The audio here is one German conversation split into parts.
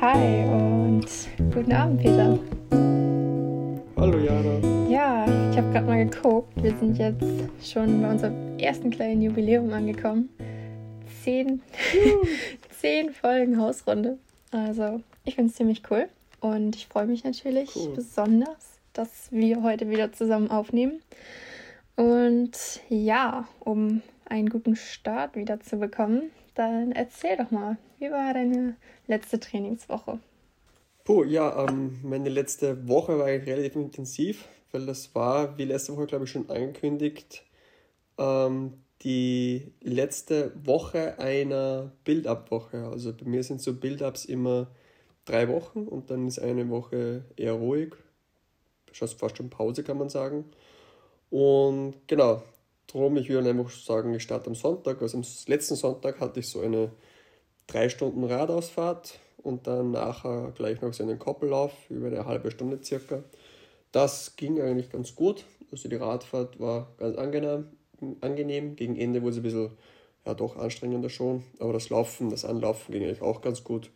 Hi und guten Abend, Peter. Hallo Jana. Ja, ich habe gerade mal geguckt. Wir sind jetzt schon bei unserem ersten kleinen Jubiläum angekommen. Zehn, zehn Folgen Hausrunde. Also, ich finde es ziemlich cool. Und ich freue mich natürlich cool. besonders, dass wir heute wieder zusammen aufnehmen. Und ja, um einen guten Start wieder zu bekommen, dann erzähl doch mal, wie war deine letzte Trainingswoche? Puh, ja, ähm, meine letzte Woche war relativ intensiv, weil das war, wie letzte Woche, glaube ich, schon angekündigt, ähm, die letzte Woche einer Build-Up-Woche. Also bei mir sind so Build-Ups immer drei Wochen und dann ist eine Woche eher ruhig. Fast schon Pause, kann man sagen. Und genau, darum, ich würde einfach sagen, ich starte am Sonntag. Also am letzten Sonntag hatte ich so eine drei Stunden Radausfahrt und dann nachher gleich noch so einen Koppellauf über eine halbe Stunde circa. Das ging eigentlich ganz gut. Also die Radfahrt war ganz angenehm. angenehm. Gegen Ende wurde es ein bisschen, ja doch anstrengender schon. Aber das Laufen, das Anlaufen ging eigentlich auch ganz gut.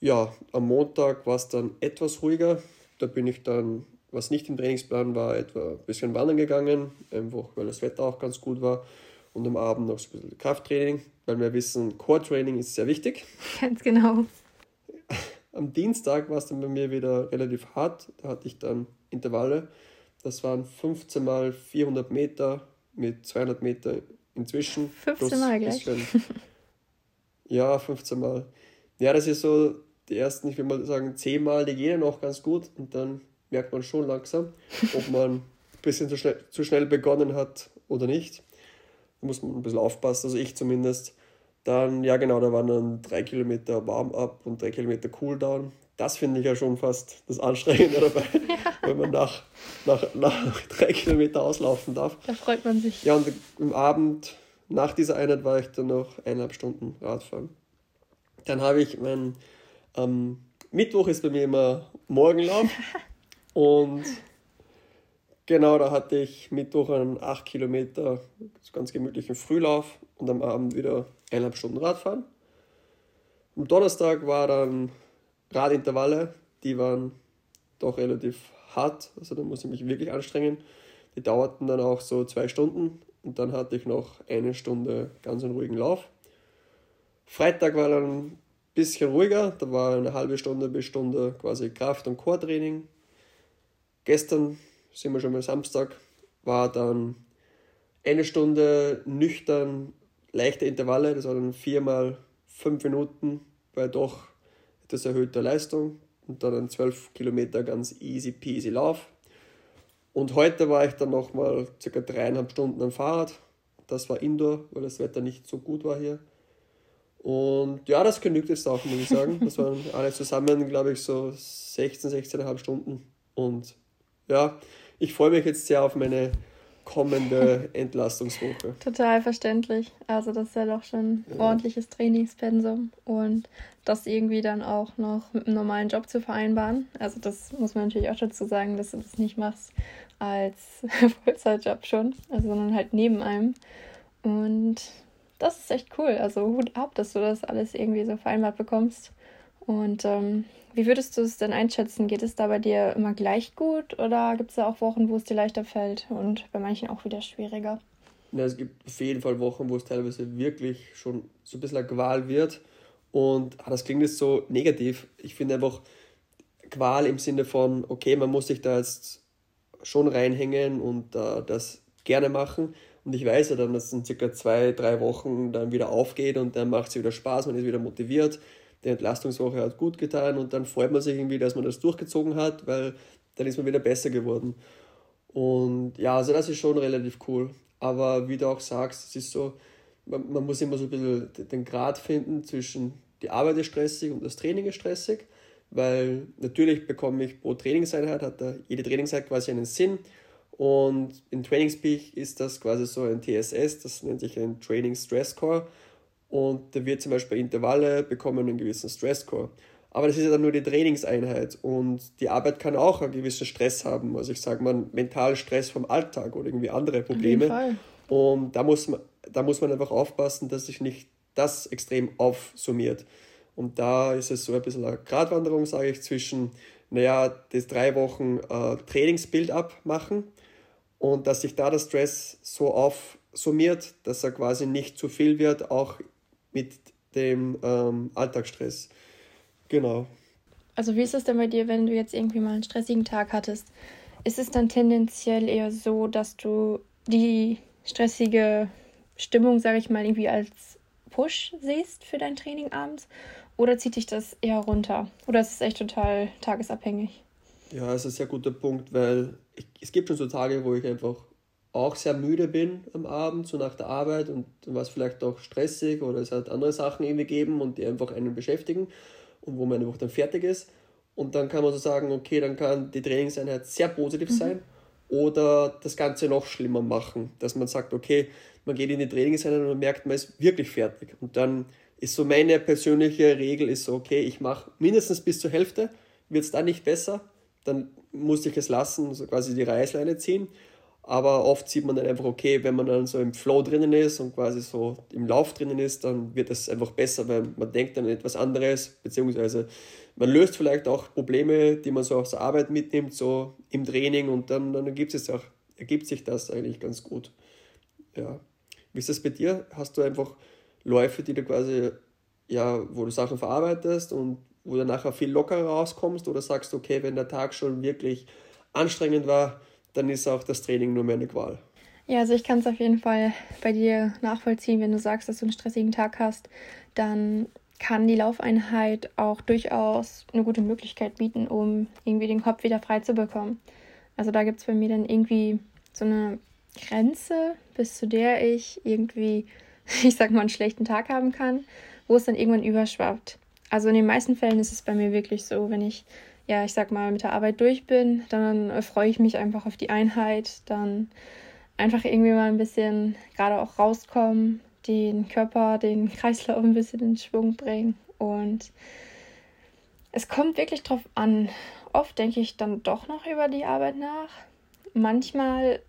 Ja, am Montag war es dann etwas ruhiger. Da bin ich dann, was nicht im Trainingsplan war, etwa ein bisschen wandern gegangen, einfach weil das Wetter auch ganz gut war. Und am Abend noch ein bisschen Krafttraining, weil wir wissen, Core-Training ist sehr wichtig. Ganz genau. Am Dienstag war es dann bei mir wieder relativ hart. Da hatte ich dann Intervalle. Das waren 15 mal 400 Meter mit 200 Meter inzwischen. 15 Mal gleich. Bisschen, ja, 15 Mal. Ja, das ist so die ersten, ich will mal sagen, 10 Mal, die gehen noch ganz gut und dann merkt man schon langsam, ob man ein bisschen zu schnell, zu schnell begonnen hat oder nicht. Da muss man ein bisschen aufpassen, also ich zumindest. Dann, ja genau, da waren dann drei Kilometer Warm-up und drei Kilometer Cooldown. Das finde ich ja schon fast das Anstrengende dabei, ja. wenn man nach, nach, nach drei Kilometer auslaufen darf. Da freut man sich. Ja, und am Abend, nach dieser Einheit, war ich dann noch eineinhalb Stunden Radfahren. Dann habe ich mein, ähm, Mittwoch ist bei mir immer Morgenlauf. und genau, da hatte ich Mittwoch einen 8 Kilometer ganz gemütlichen Frühlauf und am Abend wieder eineinhalb Stunden Radfahren. Am Donnerstag war dann Radintervalle, die waren doch relativ hart, also da musste ich mich wirklich anstrengen. Die dauerten dann auch so zwei Stunden und dann hatte ich noch eine Stunde ganz einen ruhigen Lauf. Freitag war dann ein bisschen ruhiger, da war eine halbe Stunde bis Stunde quasi Kraft- und Core-Training. Gestern sind wir schon mal Samstag, war dann eine Stunde nüchtern leichte Intervalle, das waren viermal fünf Minuten bei doch etwas erhöhter Leistung und dann ein 12 Kilometer ganz easy peasy Lauf. Und heute war ich dann nochmal circa dreieinhalb Stunden am Fahrrad. Das war Indoor, weil das Wetter nicht so gut war hier. Und ja, das genügt jetzt auch, muss ich sagen. Das waren alle zusammen, glaube ich, so 16, 16,5 Stunden. Und ja, ich freue mich jetzt sehr auf meine kommende Entlastungswoche. Total verständlich. Also das ist ja doch schon ja. ordentliches Trainingspensum und das irgendwie dann auch noch mit einem normalen Job zu vereinbaren. Also das muss man natürlich auch dazu sagen, dass du das nicht machst als Vollzeitjob schon, also sondern halt neben einem. Und das ist echt cool. Also Hut ab, dass du das alles irgendwie so vereinbart bekommst. Und ähm, wie würdest du es denn einschätzen? Geht es da bei dir immer gleich gut oder gibt es da auch Wochen, wo es dir leichter fällt und bei manchen auch wieder schwieriger? Ja, es gibt auf jeden Fall Wochen, wo es teilweise wirklich schon so ein bisschen eine Qual wird. Und ah, das klingt jetzt so negativ. Ich finde einfach Qual im Sinne von, okay, man muss sich da jetzt schon reinhängen und äh, das gerne machen. Und ich weiß ja dann, dass es in circa zwei, drei Wochen dann wieder aufgeht und dann macht es wieder Spaß, man ist wieder motiviert die Entlastungswoche hat gut getan und dann freut man sich irgendwie, dass man das durchgezogen hat, weil dann ist man wieder besser geworden. Und ja, also das ist schon relativ cool. Aber wie du auch sagst, es ist so, man, man muss immer so ein bisschen den Grad finden zwischen die Arbeit ist stressig und das Training ist stressig, weil natürlich bekomme ich pro Trainingseinheit, hat da jede Trainingseinheit quasi einen Sinn. Und in Trainingspeak ist das quasi so ein TSS, das nennt sich ein Training Stress Score. Und da wird zum Beispiel Intervalle bekommen einen gewissen Stressscore. Aber das ist ja dann nur die Trainingseinheit und die Arbeit kann auch einen gewissen Stress haben. Also ich sage mal, mental Stress vom Alltag oder irgendwie andere Probleme. Und da muss man, da muss man einfach aufpassen, dass sich nicht das extrem aufsummiert. Und da ist es so ein bisschen eine Gratwanderung, sage ich, zwischen, naja, das drei Wochen äh, Trainingsbild abmachen und dass sich da der Stress so aufsummiert, dass er quasi nicht zu viel wird, auch mit dem ähm, Alltagsstress. Genau. Also wie ist es denn bei dir, wenn du jetzt irgendwie mal einen stressigen Tag hattest? Ist es dann tendenziell eher so, dass du die stressige Stimmung, sage ich mal, irgendwie als Push siehst für dein Training abends? Oder zieht dich das eher runter? Oder ist es echt total tagesabhängig? Ja, das ist ein sehr guter Punkt, weil ich, es gibt schon so Tage, wo ich einfach auch sehr müde bin am Abend, so nach der Arbeit und es vielleicht auch stressig oder es hat andere Sachen irgendwie gegeben und die einfach einen beschäftigen und wo man einfach dann fertig ist. Und dann kann man so sagen, okay, dann kann die Trainingseinheit sehr positiv mhm. sein oder das Ganze noch schlimmer machen, dass man sagt, okay, man geht in die Trainingseinheit und man merkt, man ist wirklich fertig. Und dann ist so meine persönliche Regel ist so, okay, ich mache mindestens bis zur Hälfte, wird es dann nicht besser, dann muss ich es lassen, so quasi die Reißleine ziehen. Aber oft sieht man dann einfach, okay, wenn man dann so im Flow drinnen ist und quasi so im Lauf drinnen ist, dann wird es einfach besser, weil man denkt dann etwas anderes, beziehungsweise man löst vielleicht auch Probleme, die man so aus der Arbeit mitnimmt, so im Training und dann, dann ergibt, es auch, ergibt sich das eigentlich ganz gut. Ja. Wie ist das bei dir? Hast du einfach Läufe, die du quasi, ja, wo du Sachen verarbeitest und wo du nachher viel lockerer rauskommst oder sagst, okay, wenn der Tag schon wirklich anstrengend war, dann ist auch das Training nur mehr eine Qual. Ja, also ich kann es auf jeden Fall bei dir nachvollziehen, wenn du sagst, dass du einen stressigen Tag hast, dann kann die Laufeinheit auch durchaus eine gute Möglichkeit bieten, um irgendwie den Kopf wieder frei zu bekommen. Also da gibt es bei mir dann irgendwie so eine Grenze, bis zu der ich irgendwie, ich sag mal, einen schlechten Tag haben kann, wo es dann irgendwann überschwappt. Also in den meisten Fällen ist es bei mir wirklich so, wenn ich, ja, ich sag mal, mit der Arbeit durch bin, dann freue ich mich einfach auf die Einheit, dann einfach irgendwie mal ein bisschen gerade auch rauskommen, den Körper, den Kreislauf ein bisschen in Schwung bringen. Und es kommt wirklich drauf an. Oft denke ich dann doch noch über die Arbeit nach. Manchmal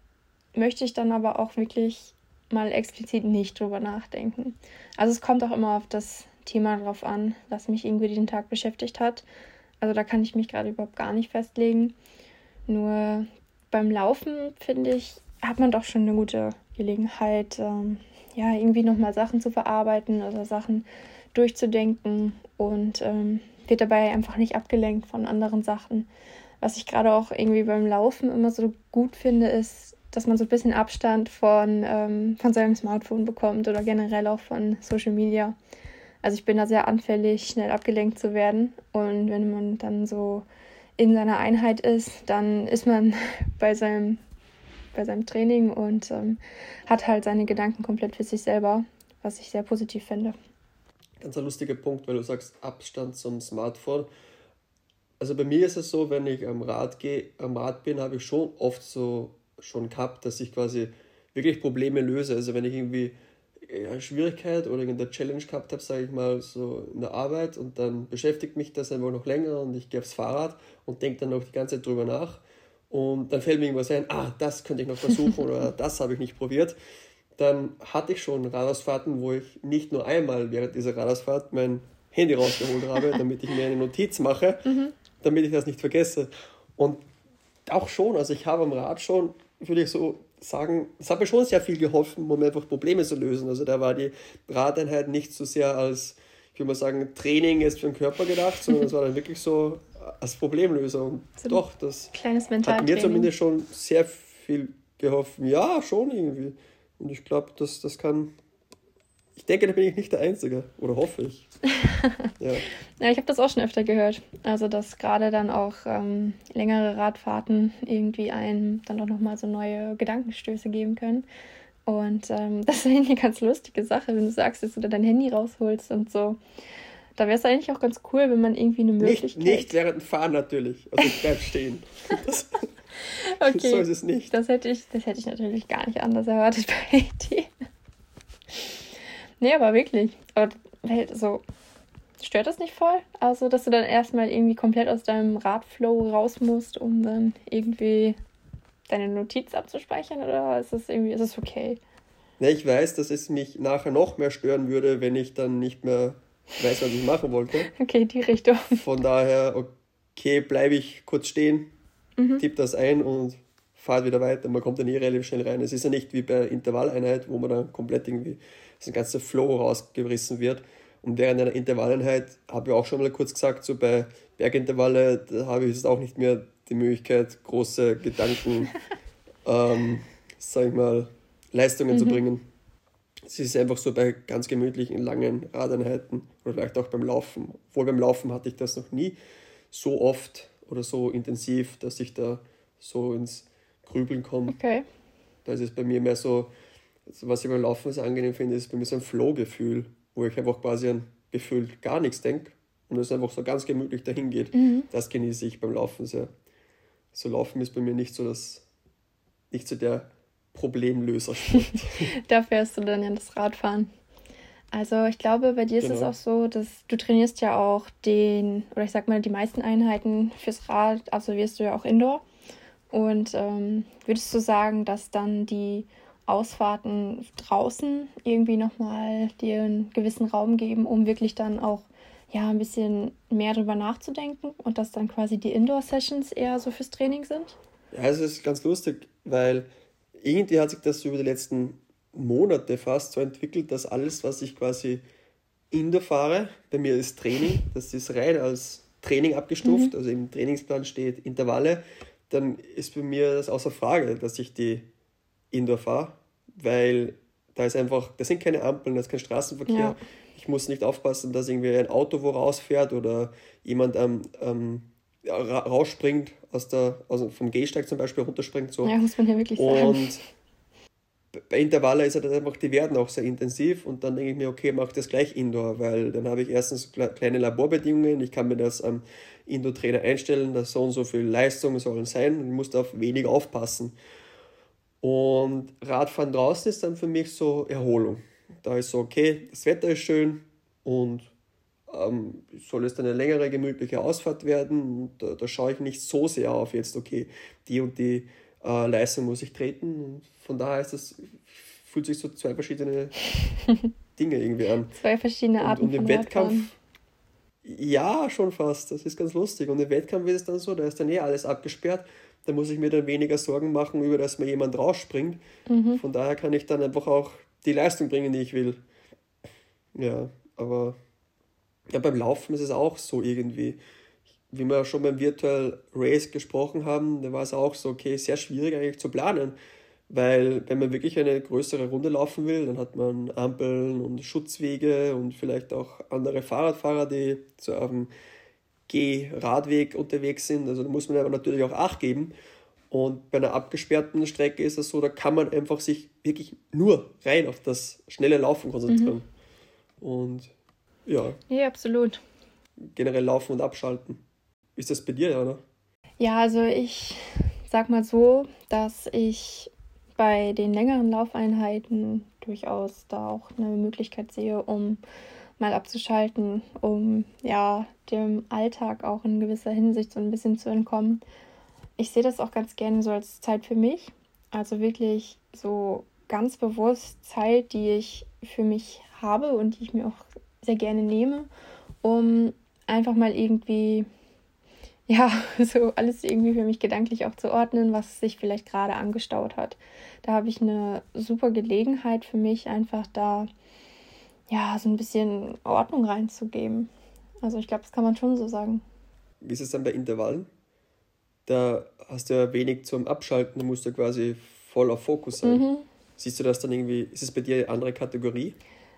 möchte ich dann aber auch wirklich mal explizit nicht drüber nachdenken. Also es kommt auch immer auf das Thema drauf an, was mich irgendwie den Tag beschäftigt hat. Also da kann ich mich gerade überhaupt gar nicht festlegen. Nur beim Laufen, finde ich, hat man doch schon eine gute Gelegenheit, ähm, ja, irgendwie nochmal Sachen zu verarbeiten oder Sachen durchzudenken und ähm, wird dabei einfach nicht abgelenkt von anderen Sachen. Was ich gerade auch irgendwie beim Laufen immer so gut finde, ist, dass man so ein bisschen Abstand von, ähm, von seinem Smartphone bekommt oder generell auch von Social Media. Also ich bin da sehr anfällig, schnell abgelenkt zu werden. Und wenn man dann so in seiner Einheit ist, dann ist man bei seinem, bei seinem Training und ähm, hat halt seine Gedanken komplett für sich selber, was ich sehr positiv finde. Ganz ein lustiger Punkt, weil du sagst Abstand zum Smartphone. Also bei mir ist es so, wenn ich am Rad gehe, am Rad bin, habe ich schon oft so schon gehabt, dass ich quasi wirklich Probleme löse. Also wenn ich irgendwie eine Schwierigkeit oder irgendeine Challenge gehabt habe, sage ich mal, so in der Arbeit und dann beschäftigt mich das einfach noch länger und ich gehe aufs Fahrrad und denke dann noch die ganze Zeit drüber nach und dann fällt mir irgendwas ein, ah, das könnte ich noch versuchen oder das habe ich nicht probiert. Dann hatte ich schon Radausfahrten, wo ich nicht nur einmal während dieser Radausfahrt mein Handy rausgeholt habe, damit ich mir eine Notiz mache, mhm. damit ich das nicht vergesse. Und auch schon, also ich habe am Rad schon, würde ich so sagen, es hat mir schon sehr viel geholfen, um einfach Probleme zu lösen. Also da war die Radeinheit nicht so sehr als, ich würde mal sagen, Training ist für den Körper gedacht, sondern es war dann wirklich so als Problemlösung. So Doch, das hat mir zumindest schon sehr viel geholfen. Ja, schon irgendwie. Und ich glaube, das, das kann ich denke, da bin ich nicht der Einzige. Oder hoffe ich. ja. ja, ich habe das auch schon öfter gehört. Also, dass gerade dann auch ähm, längere Radfahrten irgendwie einem dann auch nochmal so neue Gedankenstöße geben können. Und ähm, das ist eigentlich eine ganz lustige Sache, wenn du sagst, dass du da dein Handy rausholst und so. Da wäre es eigentlich auch ganz cool, wenn man irgendwie eine Möglichkeit. Nicht, nicht während dem Fahren natürlich. Also ich bleib stehen. Das, okay. So ist es nicht. Das hätte ich, das hätte ich natürlich gar nicht anders erwartet bei dir. Nee, aber wirklich. Aber so, stört das nicht voll? Also, dass du dann erstmal irgendwie komplett aus deinem Radflow raus musst, um dann irgendwie deine Notiz abzuspeichern? Oder ist das irgendwie, ist es okay? Ne, ich weiß, dass es mich nachher noch mehr stören würde, wenn ich dann nicht mehr weiß, was ich machen wollte. Okay, die Richtung. Von daher, okay, bleibe ich kurz stehen, mhm. tippe das ein und fahre wieder weiter. Man kommt dann eh relativ schnell rein. Es ist ja nicht wie bei Intervalleinheit, wo man dann komplett irgendwie das ganze Flow rausgerissen wird. Und während einer Intervalleinheit habe ich auch schon mal kurz gesagt, so bei Bergintervalle, da habe ich jetzt auch nicht mehr die Möglichkeit, große Gedanken, ähm, sag ich mal, Leistungen mhm. zu bringen. Es ist einfach so bei ganz gemütlichen, langen Radeinheiten oder vielleicht auch beim Laufen. Obwohl beim Laufen hatte ich das noch nie so oft oder so intensiv, dass ich da so ins Grübeln komme. Okay. Da ist es bei mir mehr so, was ich beim Laufen so angenehm finde, ist bei mir so ein Flow-Gefühl, wo ich einfach quasi an gefühlt gar nichts denke und es einfach so ganz gemütlich dahin geht. Mhm. Das genieße ich beim Laufen sehr. So Laufen ist bei mir nicht so das, nicht so der Problemlöser. da fährst du dann ja das Radfahren. Also ich glaube, bei dir genau. ist es genau. auch so, dass du trainierst ja auch den, oder ich sag mal, die meisten Einheiten fürs Rad absolvierst du ja auch Indoor. Und ähm, würdest du sagen, dass dann die Ausfahrten draußen irgendwie nochmal dir einen gewissen Raum geben, um wirklich dann auch ja ein bisschen mehr drüber nachzudenken und dass dann quasi die Indoor-Sessions eher so fürs Training sind? Ja, es ist ganz lustig, weil irgendwie hat sich das über die letzten Monate fast so entwickelt, dass alles, was ich quasi indoor fahre, bei mir ist Training, das ist rein als Training abgestuft, mhm. also im Trainingsplan steht Intervalle, dann ist bei mir das außer Frage, dass ich die Indoor fahre, weil da ist einfach, da sind keine Ampeln, da ist kein Straßenverkehr. Ja. Ich muss nicht aufpassen, dass irgendwie ein Auto wo rausfährt oder jemand ähm, ähm, rausspringt aus der, also vom Gehsteig zum Beispiel runterspringt. So. Ja, muss man ja wirklich sagen. Und bei Intervalle ist halt einfach, die werden auch sehr intensiv und dann denke ich mir, okay, mach das gleich Indoor, weil dann habe ich erstens kleine Laborbedingungen, ich kann mir das am Indoor-Trainer einstellen, dass so und so viel Leistung sollen sein und ich muss da auf wenig aufpassen. Und Radfahren draußen ist dann für mich so Erholung. Da ist so, okay, das Wetter ist schön und ähm, soll es dann eine längere, gemütliche Ausfahrt werden. Und da, da schaue ich nicht so sehr auf jetzt, okay, die und die äh, Leistung muss ich treten. Und von daher ist das, fühlt sich so zwei verschiedene Dinge irgendwie an. Zwei verschiedene Arten und, und im Wettkampf. Ja, schon fast. Das ist ganz lustig. Und im Wettkampf ist es dann so, da ist dann eh alles abgesperrt. Da muss ich mir dann weniger Sorgen machen, über dass mir jemand rausspringt. Mhm. Von daher kann ich dann einfach auch die Leistung bringen, die ich will. Ja, aber ja, beim Laufen ist es auch so irgendwie. Wie wir schon beim Virtual Race gesprochen haben, da war es auch so, okay, sehr schwierig eigentlich zu planen. Weil wenn man wirklich eine größere Runde laufen will, dann hat man Ampeln und Schutzwege und vielleicht auch andere Fahrradfahrer, die so auf dem Geh-Radweg unterwegs sind. Also da muss man aber natürlich auch Acht geben. Und bei einer abgesperrten Strecke ist es so, da kann man einfach sich wirklich nur rein auf das schnelle Laufen konzentrieren. Mhm. Und ja. Ja, absolut. Generell laufen und abschalten. Ist das bei dir, Jana? Ja, also ich sag mal so, dass ich bei den längeren Laufeinheiten durchaus da auch eine Möglichkeit sehe, um mal abzuschalten, um ja dem Alltag auch in gewisser Hinsicht so ein bisschen zu entkommen. Ich sehe das auch ganz gerne so als Zeit für mich. Also wirklich so ganz bewusst Zeit, die ich für mich habe und die ich mir auch sehr gerne nehme, um einfach mal irgendwie ja, so alles irgendwie für mich gedanklich auch zu ordnen, was sich vielleicht gerade angestaut hat. Da habe ich eine super Gelegenheit für mich, einfach da ja so ein bisschen Ordnung reinzugeben. Also ich glaube, das kann man schon so sagen. Wie ist es dann bei Intervallen? Da hast du ja wenig zum Abschalten, da musst du quasi voll auf Fokus sein. Mhm. Siehst du das dann irgendwie, ist es bei dir eine andere Kategorie?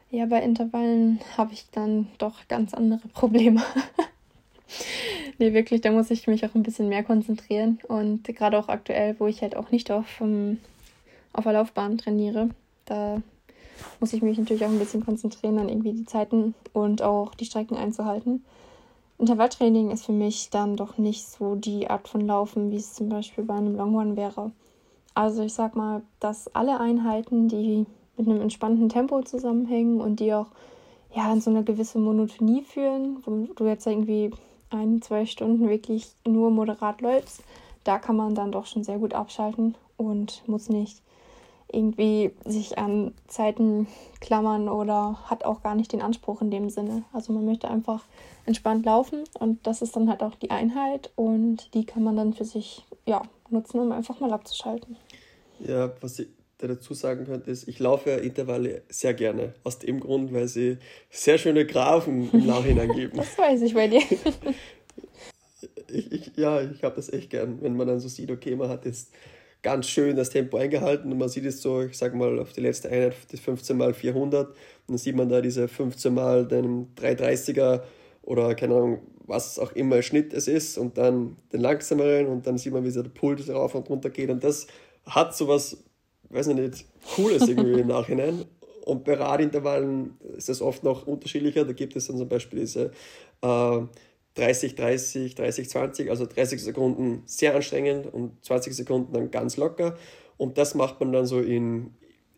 Ja, bei Intervallen habe ich dann doch ganz andere Probleme. nee, wirklich, da muss ich mich auch ein bisschen mehr konzentrieren. Und gerade auch aktuell, wo ich halt auch nicht auf, um, ähm, auf der Laufbahn trainiere, da muss ich mich natürlich auch ein bisschen konzentrieren, dann irgendwie die Zeiten und auch die Strecken einzuhalten. Intervalltraining ist für mich dann doch nicht so die Art von Laufen, wie es zum Beispiel bei einem Longrun wäre. Also ich sag mal, dass alle Einheiten, die mit einem entspannten Tempo zusammenhängen und die auch ja in so eine gewisse Monotonie führen, wo du jetzt irgendwie ein, zwei Stunden wirklich nur moderat läufst, da kann man dann doch schon sehr gut abschalten und muss nicht irgendwie sich an Zeiten klammern oder hat auch gar nicht den Anspruch in dem Sinne. Also man möchte einfach entspannt laufen und das ist dann halt auch die Einheit und die kann man dann für sich ja, nutzen, um einfach mal abzuschalten. Ja, was ich dazu sagen könnte, ist, ich laufe Intervalle sehr gerne. Aus dem Grund, weil sie sehr schöne Graphen im Nachhinein geben. das weiß ich bei dir. ich, ich, ja, ich habe das echt gern, wenn man dann so sieht, okay, man hat jetzt ganz schön das Tempo eingehalten und man sieht es so, ich sag mal, auf die letzte Einheit, das 15 mal 400 und dann sieht man da diese 15 mal den 330er oder keine Ahnung, was auch immer Schnitt es ist und dann den langsameren und dann sieht man, wie so der Puls rauf und runter geht und das hat sowas, weiß ich nicht, Cooles irgendwie im Nachhinein. Und bei Radintervallen ist das oft noch unterschiedlicher. Da gibt es dann zum Beispiel diese äh, 30, 30, 30, 20, also 30 Sekunden sehr anstrengend und 20 Sekunden dann ganz locker. Und das macht man dann so in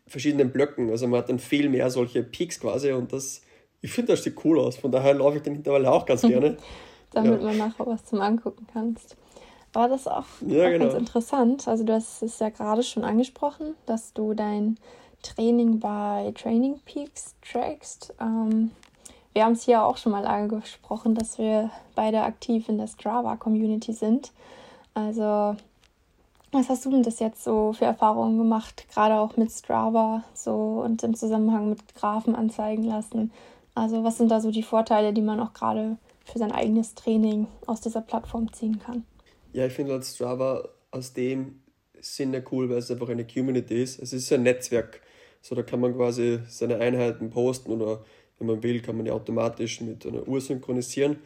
verschiedenen Blöcken. Also man hat dann viel mehr solche Peaks quasi und das, ich finde, das sieht cool aus. Von daher laufe ich den Intervall auch ganz gerne. Damit ja. man nachher was zum Angucken kannst. Aber das ist auch, ja, auch genau. ganz interessant. Also du hast es ja gerade schon angesprochen, dass du dein Training bei Training Peaks trackst. Ähm, wir haben es hier auch schon mal angesprochen, dass wir beide aktiv in der Strava-Community sind. Also, was hast du denn das jetzt so für Erfahrungen gemacht, gerade auch mit Strava so und im Zusammenhang mit Graphen anzeigen lassen? Also, was sind da so die Vorteile, die man auch gerade für sein eigenes Training aus dieser Plattform ziehen kann? Ja, ich finde als Strava aus dem Sinne cool, weil es einfach eine Community ist. Es ist ein Netzwerk. So, da kann man quasi seine Einheiten posten oder wenn man will, kann man ja automatisch mit einer Uhr synchronisieren.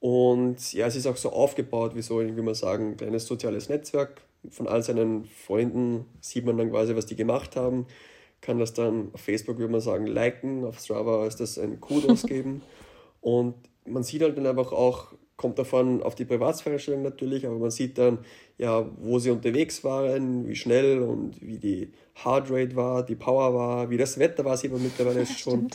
Und ja, es ist auch so aufgebaut, wie so, wie man sagen, ein kleines soziales Netzwerk. Von all seinen Freunden sieht man dann quasi, was die gemacht haben. Kann das dann auf Facebook, würde man sagen, liken. Auf Strava ist das ein Kudos geben. Und man sieht halt dann einfach auch, kommt davon auf die Privatsphärestellung natürlich, aber man sieht dann, ja, wo sie unterwegs waren, wie schnell und wie die Heartrate war, die Power war, wie das Wetter war, sieht man mittlerweile schon.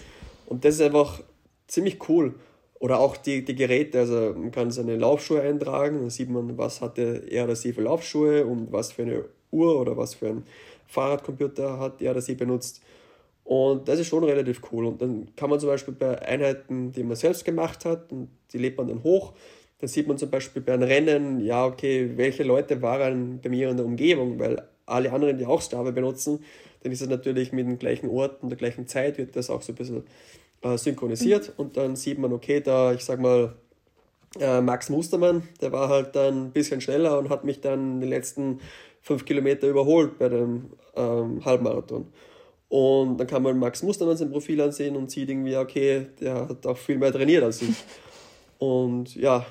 Und das ist einfach ziemlich cool. Oder auch die, die Geräte, also man kann seine Laufschuhe eintragen, dann sieht man, was hatte er oder sie für Laufschuhe und was für eine Uhr oder was für ein Fahrradcomputer hat er oder sie benutzt. Und das ist schon relativ cool. Und dann kann man zum Beispiel bei Einheiten, die man selbst gemacht hat, und die lädt man dann hoch, dann sieht man zum Beispiel bei einem Rennen, ja, okay, welche Leute waren bei mir in der Umgebung, weil alle anderen, die auch Strava benutzen, dann ist es natürlich mit dem gleichen Ort und der gleichen Zeit wird das auch so ein bisschen äh, synchronisiert mhm. und dann sieht man, okay, da, ich sag mal, äh, Max Mustermann, der war halt dann ein bisschen schneller und hat mich dann die letzten fünf Kilometer überholt bei dem ähm, Halbmarathon. Und dann kann man Max Mustermann sein Profil ansehen und sieht irgendwie, okay, der hat auch viel mehr trainiert als ich. Und ja,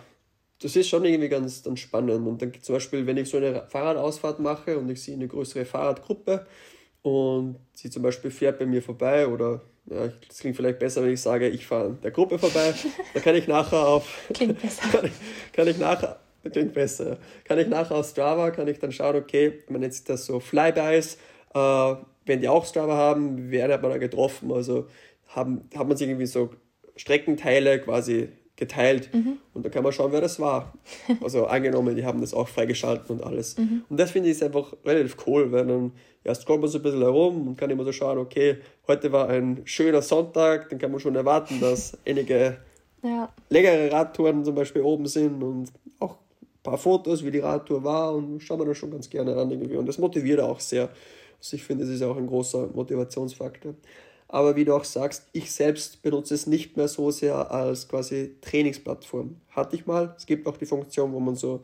das ist schon irgendwie ganz dann spannend. Und dann zum Beispiel, wenn ich so eine Fahrradausfahrt mache und ich sehe eine größere Fahrradgruppe, und sie zum Beispiel fährt bei mir vorbei oder ja, das klingt vielleicht besser, wenn ich sage, ich fahre an der Gruppe vorbei, da kann ich nachher auf klingt besser. kann, ich, kann ich nachher klingt besser. Kann ich nachher auf Strava, kann ich dann schauen, okay, man nennt sich das so Flybys, äh, wenn die auch Strava haben, wer hat man da getroffen? Also haben, hat man sich irgendwie so Streckenteile quasi geteilt mhm. und da kann man schauen, wer das war. Also angenommen, die haben das auch freigeschaltet und alles. Mhm. Und das finde ich einfach relativ cool, weil dann ja, scrollt man so ein bisschen herum und kann immer so schauen, okay, heute war ein schöner Sonntag, dann kann man schon erwarten, dass einige ja. längere Radtouren zum Beispiel oben sind und auch ein paar Fotos, wie die Radtour war und schauen wir das schon ganz gerne an irgendwie. Und das motiviert auch sehr. Also ich finde, das ist auch ein großer Motivationsfaktor. Aber wie du auch sagst, ich selbst benutze es nicht mehr so sehr als quasi Trainingsplattform. Hatte ich mal. Es gibt auch die Funktion, wo man so,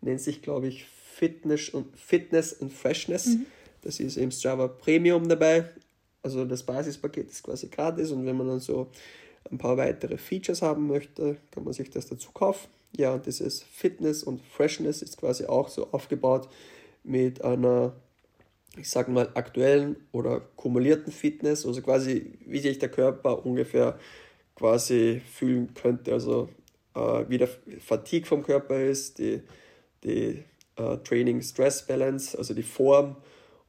nennt sich glaube ich Fitness und Fitness and Freshness. Mhm. Das ist im Strava Premium dabei. Also das Basispaket ist quasi gratis und wenn man dann so ein paar weitere Features haben möchte, kann man sich das dazu kaufen. Ja, und dieses Fitness und Freshness ist quasi auch so aufgebaut mit einer ich sage mal, aktuellen oder kumulierten Fitness, also quasi, wie sich der Körper ungefähr quasi fühlen könnte, also äh, wie der Fatigue vom Körper ist, die, die äh, Training-Stress-Balance, also die Form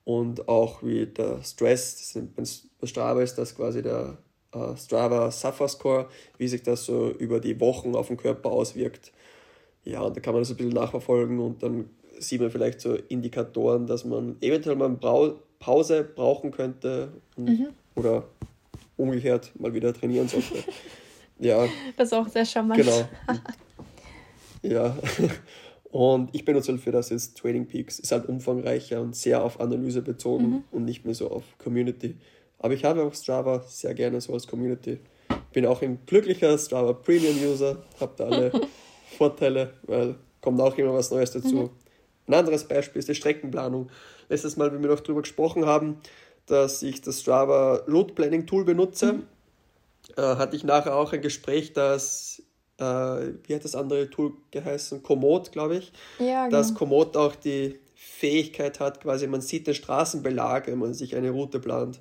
und auch wie der Stress, bei Strava ist das quasi der äh, Strava Suffer Score, wie sich das so über die Wochen auf den Körper auswirkt. Ja, und da kann man das ein bisschen nachverfolgen und dann sieht man vielleicht so Indikatoren, dass man eventuell mal Pause brauchen könnte mhm. oder umgekehrt mal wieder trainieren sollte. ja. Das ist auch sehr charmant. Genau. ja. Und ich benutze halt für das jetzt Trading Peaks. Ist halt umfangreicher und sehr auf Analyse bezogen mhm. und nicht mehr so auf Community. Aber ich habe auch Strava sehr gerne so als Community. Bin auch ein glücklicher Strava Premium User, habe da alle Vorteile, weil kommt auch immer was Neues dazu. Mhm. Ein anderes Beispiel ist die Streckenplanung. Letztes Mal, wie wir noch darüber gesprochen haben, dass ich das Strava Route Planning Tool benutze, mhm. äh, hatte ich nachher auch ein Gespräch, dass, äh, wie hat das andere Tool geheißen? Komoot, glaube ich. Ja, genau. Dass Komoot auch die Fähigkeit hat, quasi man sieht den Straßenbelag, wenn man sich eine Route plant.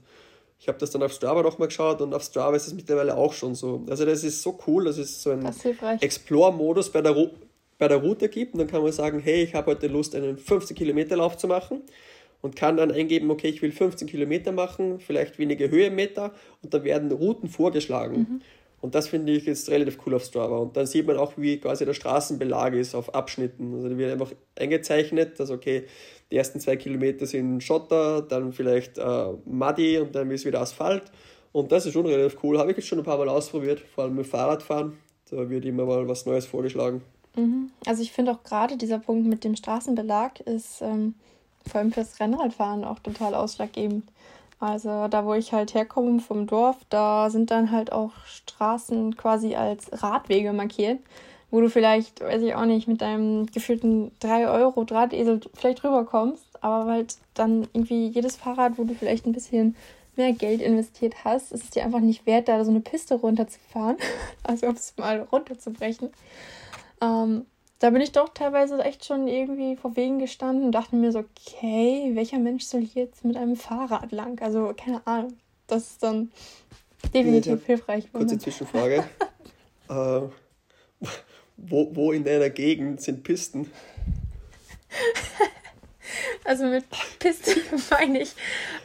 Ich habe das dann auf Strava nochmal geschaut und auf Strava ist es mittlerweile auch schon so. Also das ist so cool, das ist so ein Explore-Modus bei der, bei der Route gibt. Und dann kann man sagen, hey, ich habe heute Lust, einen 15 Kilometer Lauf zu machen und kann dann eingeben, okay, ich will 15 Kilometer machen, vielleicht wenige Höhenmeter und dann werden Routen vorgeschlagen. Mhm. Und das finde ich jetzt relativ cool auf Strava. Und dann sieht man auch, wie quasi der Straßenbelag ist auf Abschnitten. Also da wird einfach eingezeichnet, dass okay, die ersten zwei Kilometer sind Schotter, dann vielleicht äh, Muddy und dann ist wieder Asphalt. Und das ist schon relativ cool. Habe ich jetzt schon ein paar Mal ausprobiert, vor allem mit Fahrradfahren. Da wird immer mal was Neues vorgeschlagen. Mhm. Also ich finde auch gerade dieser Punkt mit dem Straßenbelag ist ähm, vor allem fürs Rennradfahren auch total ausschlaggebend. Also da, wo ich halt herkomme vom Dorf, da sind dann halt auch Straßen quasi als Radwege markiert, wo du vielleicht, weiß ich auch nicht, mit deinem gefühlten 3 Euro Drahtesel vielleicht rüberkommst, aber halt dann irgendwie jedes Fahrrad, wo du vielleicht ein bisschen mehr Geld investiert hast, ist es dir einfach nicht wert, da so eine Piste runterzufahren, also um es mal runterzubrechen. Ähm, da bin ich doch teilweise echt schon irgendwie vor Wegen gestanden und dachte mir so, okay, welcher Mensch soll hier jetzt mit einem Fahrrad lang? Also, keine Ahnung. Das ist dann definitiv hilfreich. Kurze Zwischenfrage. äh, wo, wo in deiner Gegend sind Pisten? Also mit Piste meine ich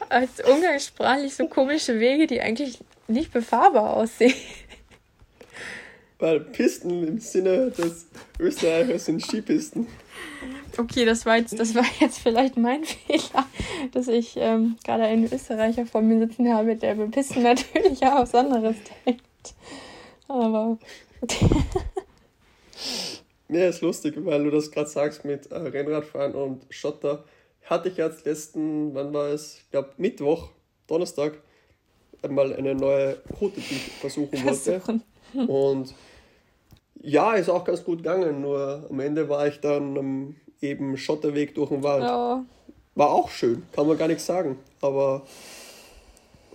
als umgangssprachlich so komische Wege, die eigentlich nicht befahrbar aussehen. Weil Pisten im Sinne des Österreichers sind Skipisten. Okay, das war jetzt, das war jetzt vielleicht mein Fehler, dass ich ähm, gerade einen Österreicher vor mir sitzen habe, der über Pisten natürlich auch was anderes denkt. Aber. ja, ist lustig, weil du das gerade sagst mit äh, Rennradfahren und Schotter. Hatte ich jetzt letzten, wann war es? Ich glaube Mittwoch, Donnerstag, einmal eine neue ich versuchen wollte. Und ja, ist auch ganz gut gegangen, nur am Ende war ich dann am eben Schotterweg durch den Wald. Ja. War auch schön, kann man gar nichts sagen, aber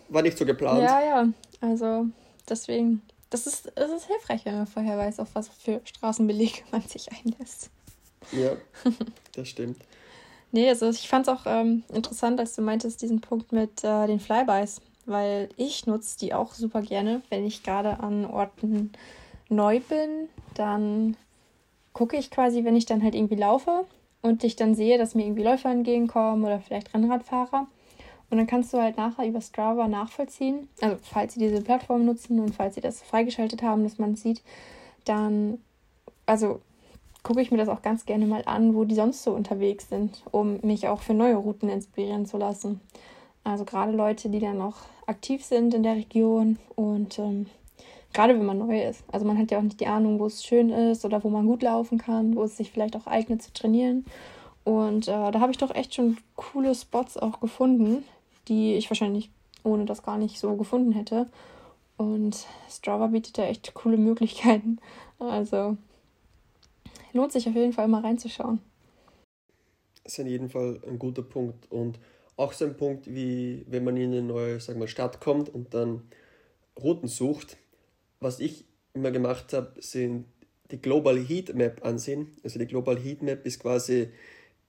war nicht so geplant. Ja, ja, also deswegen, das ist, das ist hilfreich, wenn man vorher weiß, auf was für Straßenbelege man sich einlässt. Ja, das stimmt. nee, also ich fand es auch ähm, interessant, als du meintest, diesen Punkt mit äh, den Flybys, weil ich nutze die auch super gerne, wenn ich gerade an Orten neu bin, dann gucke ich quasi, wenn ich dann halt irgendwie laufe und ich dann sehe, dass mir irgendwie Läufer entgegenkommen oder vielleicht Rennradfahrer. Und dann kannst du halt nachher über Strava nachvollziehen, also falls sie diese Plattform nutzen und falls sie das freigeschaltet haben, dass man es sieht, dann, also gucke ich mir das auch ganz gerne mal an, wo die sonst so unterwegs sind, um mich auch für neue Routen inspirieren zu lassen. Also gerade Leute, die dann auch aktiv sind in der Region und ähm, Gerade wenn man neu ist. Also man hat ja auch nicht die Ahnung, wo es schön ist oder wo man gut laufen kann, wo es sich vielleicht auch eignet zu trainieren. Und äh, da habe ich doch echt schon coole Spots auch gefunden, die ich wahrscheinlich ohne das gar nicht so gefunden hätte. Und Strava bietet da echt coole Möglichkeiten. Also lohnt sich auf jeden Fall mal reinzuschauen. Das ist in jedem Fall ein guter Punkt. Und auch so ein Punkt, wie wenn man in eine neue sag mal, Stadt kommt und dann Routen sucht, was ich immer gemacht habe, sind die Global Heat Map ansehen. Also die Global Heat Map ist quasi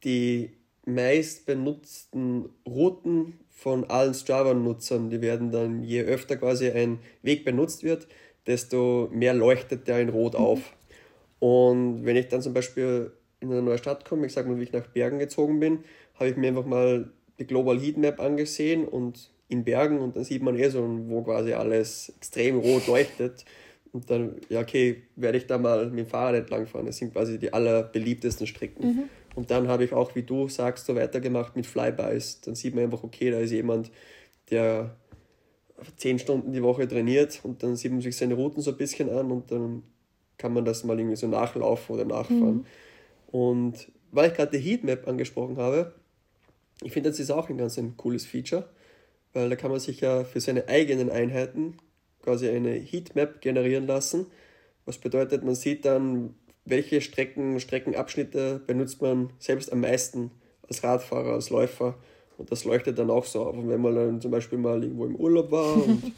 die meist benutzten Routen von allen Strava-Nutzern. Die werden dann, je öfter quasi ein Weg benutzt wird, desto mehr leuchtet der in Rot auf. Und wenn ich dann zum Beispiel in eine neue Stadt komme, ich sage mal, wie ich nach Bergen gezogen bin, habe ich mir einfach mal die Global Heat Map angesehen und in Bergen und dann sieht man eh so, wo quasi alles extrem rot leuchtet. Und dann, ja, okay, werde ich da mal mit dem Fahrrad entlang fahren. Das sind quasi die allerbeliebtesten Strecken. Mhm. Und dann habe ich auch, wie du sagst, so weitergemacht mit Flybys. Dann sieht man einfach, okay, da ist jemand, der zehn Stunden die Woche trainiert und dann sieht man sich seine Routen so ein bisschen an und dann kann man das mal irgendwie so nachlaufen oder nachfahren. Mhm. Und weil ich gerade die Heatmap angesprochen habe, ich finde, das ist auch ein ganz ein cooles Feature, weil da kann man sich ja für seine eigenen Einheiten quasi eine Heatmap generieren lassen. Was bedeutet, man sieht dann, welche Strecken, Streckenabschnitte benutzt man selbst am meisten als Radfahrer, als Läufer. Und das leuchtet dann auch so auf. Und wenn man dann zum Beispiel mal irgendwo im Urlaub war und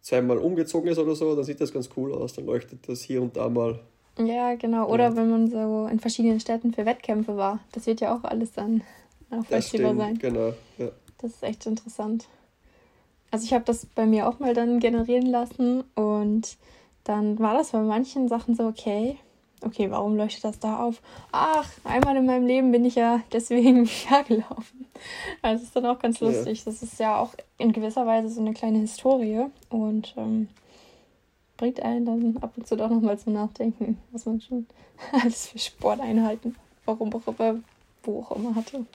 zweimal umgezogen ist oder so, dann sieht das ganz cool aus. Dann leuchtet das hier und da mal. Ja, genau. Oder ja. wenn man so in verschiedenen Städten für Wettkämpfe war. Das wird ja auch alles dann nachvollziehbar sein. Genau, ja. Das ist echt interessant. Also ich habe das bei mir auch mal dann generieren lassen und dann war das bei manchen Sachen so, okay, okay, warum leuchtet das da auf? Ach, einmal in meinem Leben bin ich ja deswegen gelaufen. Also ist dann auch ganz lustig. Ja. Das ist ja auch in gewisser Weise so eine kleine Historie und ähm, bringt einen dann ab und zu doch nochmal zum Nachdenken, was man schon alles für Sporteinheiten, warum auch immer, wo immer hatte.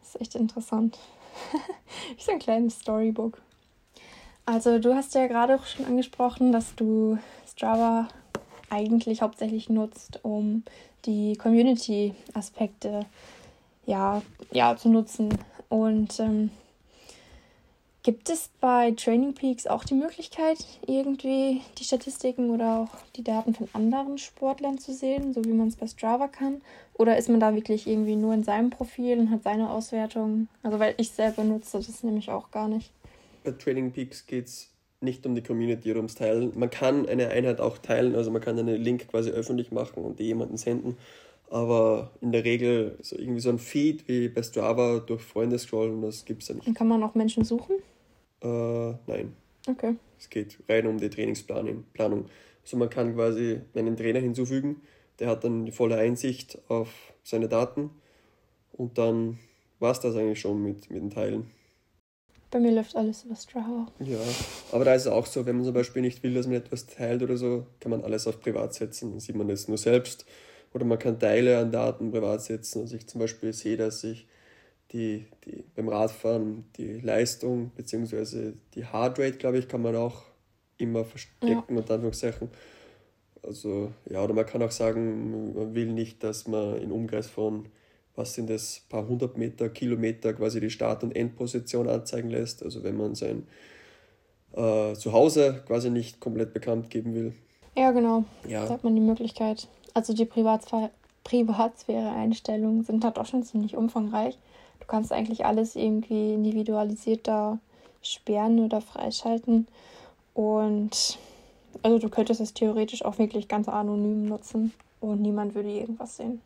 Das ist echt interessant. Wie so ein kleines Storybook. Also du hast ja gerade auch schon angesprochen, dass du Strava eigentlich hauptsächlich nutzt, um die Community-Aspekte ja, ja, zu nutzen. Und ähm, gibt es bei Training Peaks auch die Möglichkeit, irgendwie die Statistiken oder auch die Daten von anderen Sportlern zu sehen, so wie man es bei Strava kann? Oder ist man da wirklich irgendwie nur in seinem Profil und hat seine Auswertung? Also, weil ich selber nutze das nämlich auch gar nicht. Bei Training Peaks geht es nicht um die Community oder ums Teilen. Man kann eine Einheit auch teilen, also man kann einen Link quasi öffentlich machen und die jemanden senden. Aber in der Regel so irgendwie so ein Feed wie bei Strava durch Freunde scrollen, das gibt es ja nicht. Und kann man auch Menschen suchen? Äh, nein. Okay. Es geht rein um die Trainingsplanung. Also man kann quasi einen Trainer hinzufügen, der hat dann die volle Einsicht auf seine Daten und dann war es das eigentlich schon mit, mit den Teilen. Bei mir läuft alles über Strava. Ja, aber da ist es auch so, wenn man zum Beispiel nicht will, dass man etwas teilt oder so, kann man alles auf privat setzen. Dann sieht man das nur selbst. Oder man kann Teile an Daten privat setzen. Also ich zum Beispiel sehe, dass ich die, die beim Radfahren die Leistung bzw. die Heartrate, glaube ich, kann man auch immer verstecken, ja. unter Anführungszeichen. Also ja, oder man kann auch sagen, man will nicht, dass man in Umkreis von was sind das, paar hundert Meter, Kilometer quasi die Start- und Endposition anzeigen lässt. Also wenn man sein äh, Zuhause quasi nicht komplett bekannt geben will. Ja, genau. Ja. Da hat man die Möglichkeit. Also die Privatsphäre Privatsphäre-Einstellungen sind halt auch schon ziemlich umfangreich. Du kannst eigentlich alles irgendwie individualisiert da sperren oder freischalten. Und also du könntest es theoretisch auch wirklich ganz anonym nutzen und niemand würde irgendwas sehen.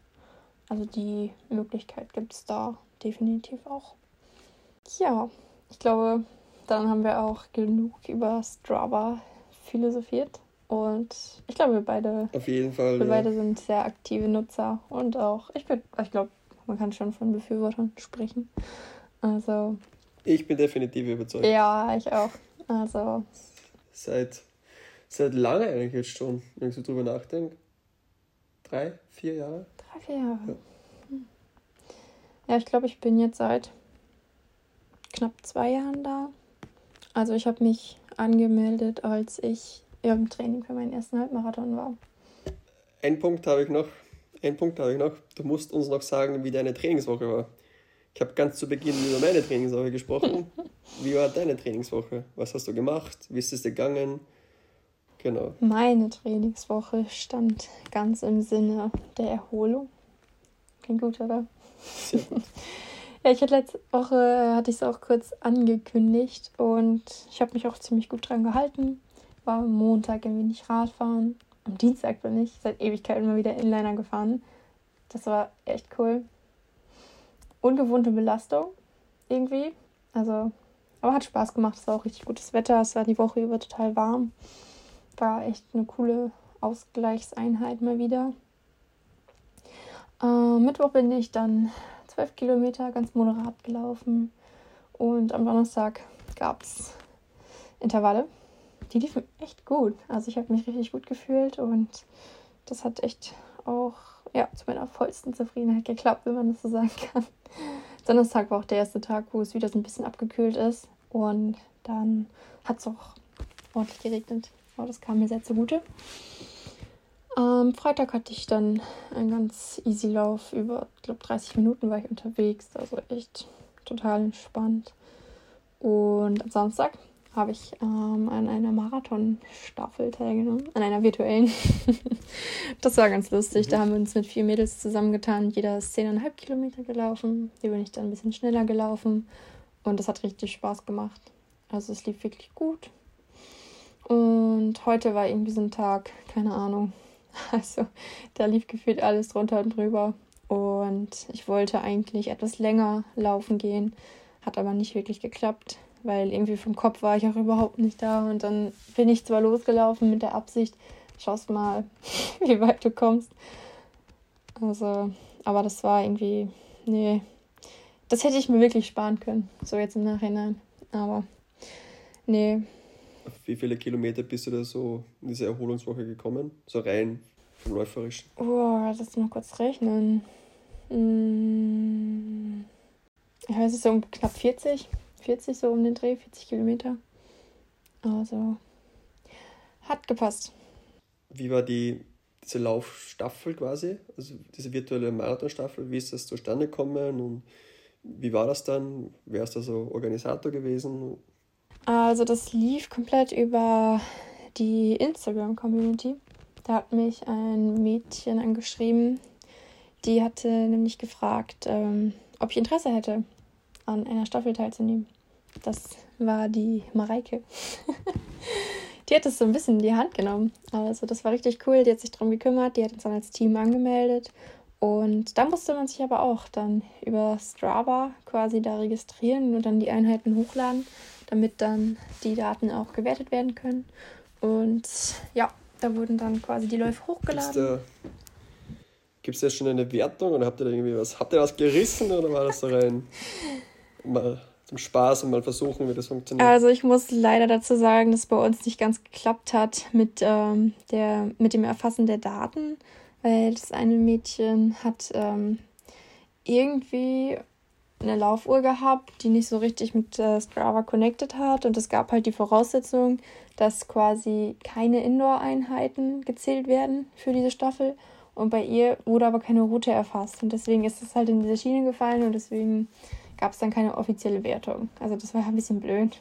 Also die Möglichkeit gibt es da definitiv auch. Ja, ich glaube, dann haben wir auch genug über Strava philosophiert. Und ich glaube, wir beide, Auf jeden Fall, wir ja. beide sind sehr aktive Nutzer. Und auch, ich, ich glaube, man kann schon von Befürwortern sprechen. Also. Ich bin definitiv überzeugt. Ja, ich auch. Also. Seit, seit lange eigentlich jetzt schon, wenn ich so drüber nachdenke. Drei, vier Jahre? Drei, vier Jahre. Ja, hm. ja ich glaube, ich bin jetzt seit knapp zwei Jahren da. Also ich habe mich angemeldet, als ich im Training für meinen ersten Halbmarathon war. Ein Punkt habe ich noch. Ein Punkt habe ich noch. Du musst uns noch sagen, wie deine Trainingswoche war. Ich habe ganz zu Beginn über meine Trainingswoche gesprochen. wie war deine Trainingswoche? Was hast du gemacht? Wie ist es gegangen? Genau. Meine Trainingswoche stand ganz im Sinne der Erholung. Klingt gut, oder? Sehr gut. ja, ich hatte letzte Woche, hatte ich es auch kurz angekündigt und ich habe mich auch ziemlich gut dran gehalten. War am Montag ein wenig Radfahren. Am Dienstag bin ich seit Ewigkeiten mal wieder Inliner gefahren. Das war echt cool. Ungewohnte Belastung irgendwie. Also, aber hat Spaß gemacht. Es war auch richtig gutes Wetter. Es war die Woche über total warm. War echt eine coole Ausgleichseinheit mal wieder. Äh, Mittwoch bin ich dann zwölf Kilometer ganz moderat gelaufen. Und am Donnerstag gab es Intervalle. Die liefen echt gut. Also ich habe mich richtig gut gefühlt und das hat echt auch ja, zu meiner vollsten Zufriedenheit geklappt, wenn man das so sagen kann. Donnerstag war auch der erste Tag, wo es wieder so ein bisschen abgekühlt ist. Und dann hat es auch ordentlich geregnet. Aber das kam mir sehr zugute. Am Freitag hatte ich dann einen ganz easy Lauf. Über, ich glaube, 30 Minuten war ich unterwegs. Also echt total entspannt. Und am Samstag habe ich ähm, an einer Marathonstaffel teilgenommen, an einer virtuellen. das war ganz lustig. Mhm. Da haben wir uns mit vier Mädels zusammengetan. Jeder ist 10,5 Kilometer gelaufen. Hier bin ich dann ein bisschen schneller gelaufen. Und das hat richtig Spaß gemacht. Also es lief wirklich gut. Und heute war irgendwie so ein Tag, keine Ahnung. Also da lief gefühlt alles drunter und drüber. Und ich wollte eigentlich etwas länger laufen gehen, hat aber nicht wirklich geklappt weil irgendwie vom Kopf war ich auch überhaupt nicht da. Und dann bin ich zwar losgelaufen mit der Absicht, schaust mal, wie weit du kommst. Also, aber das war irgendwie, nee, das hätte ich mir wirklich sparen können, so jetzt im Nachhinein. Aber, nee. Auf wie viele Kilometer bist du da so in diese Erholungswoche gekommen? So rein vom Läuferischen? Oh, lass mal kurz rechnen. Hm, ich weiß es so um knapp 40. 40 so um den Dreh, 40 Kilometer. Also hat gepasst. Wie war die diese Laufstaffel quasi, also diese virtuelle Marathonstaffel, wie ist das zustande gekommen und wie war das dann? Wer ist da so Organisator gewesen? Also das lief komplett über die Instagram-Community. Da hat mich ein Mädchen angeschrieben, die hatte nämlich gefragt, ähm, ob ich Interesse hätte, an einer Staffel teilzunehmen. Das war die Mareike. die hat es so ein bisschen in die Hand genommen. Also das war richtig cool. Die hat sich darum gekümmert. Die hat uns dann als Team angemeldet. Und da musste man sich aber auch dann über Strava quasi da registrieren und dann die Einheiten hochladen, damit dann die Daten auch gewertet werden können. Und ja, da wurden dann quasi die Läufe hochgeladen. Gibt es da schon eine Wertung oder habt ihr da irgendwie was? Habt ihr was gerissen oder war das so rein mal zum Spaß und mal versuchen, wie das funktioniert. Also ich muss leider dazu sagen, dass bei uns nicht ganz geklappt hat mit, ähm, der, mit dem Erfassen der Daten, weil das eine Mädchen hat ähm, irgendwie eine Laufuhr gehabt, die nicht so richtig mit äh, Strava connected hat. Und es gab halt die Voraussetzung, dass quasi keine Indoor-Einheiten gezählt werden für diese Staffel. Und bei ihr wurde aber keine Route erfasst. Und deswegen ist es halt in diese Schiene gefallen und deswegen gab es dann keine offizielle Wertung. Also das war ein bisschen blöd.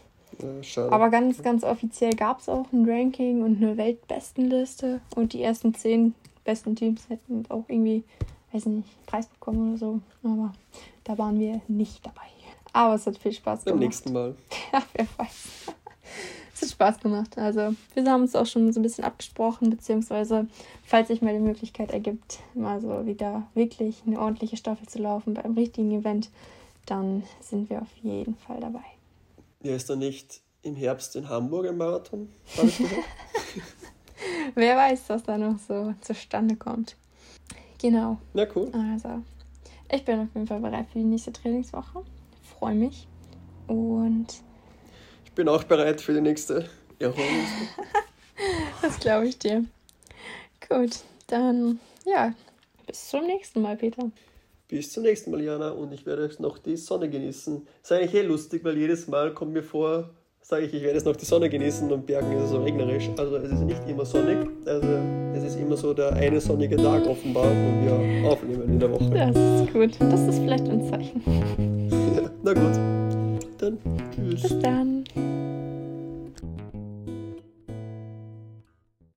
Ja, Aber ganz, ganz offiziell gab es auch ein Ranking und eine Weltbestenliste und die ersten zehn besten Teams hätten auch irgendwie, weiß nicht, Preis bekommen oder so. Aber da waren wir nicht dabei. Aber es hat viel Spaß gemacht. Beim nächsten Mal. Ja, wer weiß. es hat Spaß gemacht. Also wir haben uns auch schon so ein bisschen abgesprochen, beziehungsweise falls sich mal die Möglichkeit ergibt, mal so wieder wirklich eine ordentliche Staffel zu laufen beim richtigen Event, dann sind wir auf jeden Fall dabei. Ja, ist da nicht im Herbst in Hamburg ein Marathon? Wer weiß, was da noch so zustande kommt. Genau. Ja, cool. Also, ich bin auf jeden Fall bereit für die nächste Trainingswoche. Freue mich. Und. Ich bin auch bereit für die nächste Erholungswoche. das glaube ich dir. Gut, dann ja, bis zum nächsten Mal, Peter. Bis zum nächsten Mal, Jana, und ich werde jetzt noch die Sonne genießen. Das ist eigentlich eh lustig, weil jedes Mal kommt mir vor, sage ich, ich werde jetzt noch die Sonne genießen und Bergen ist es so regnerisch. Also es ist nicht immer sonnig. Also es ist immer so der eine sonnige Tag offenbar, wo wir aufnehmen in der Woche. Das ist gut. Das ist vielleicht ein Zeichen. ja, na gut. Dann tschüss. Bis dann.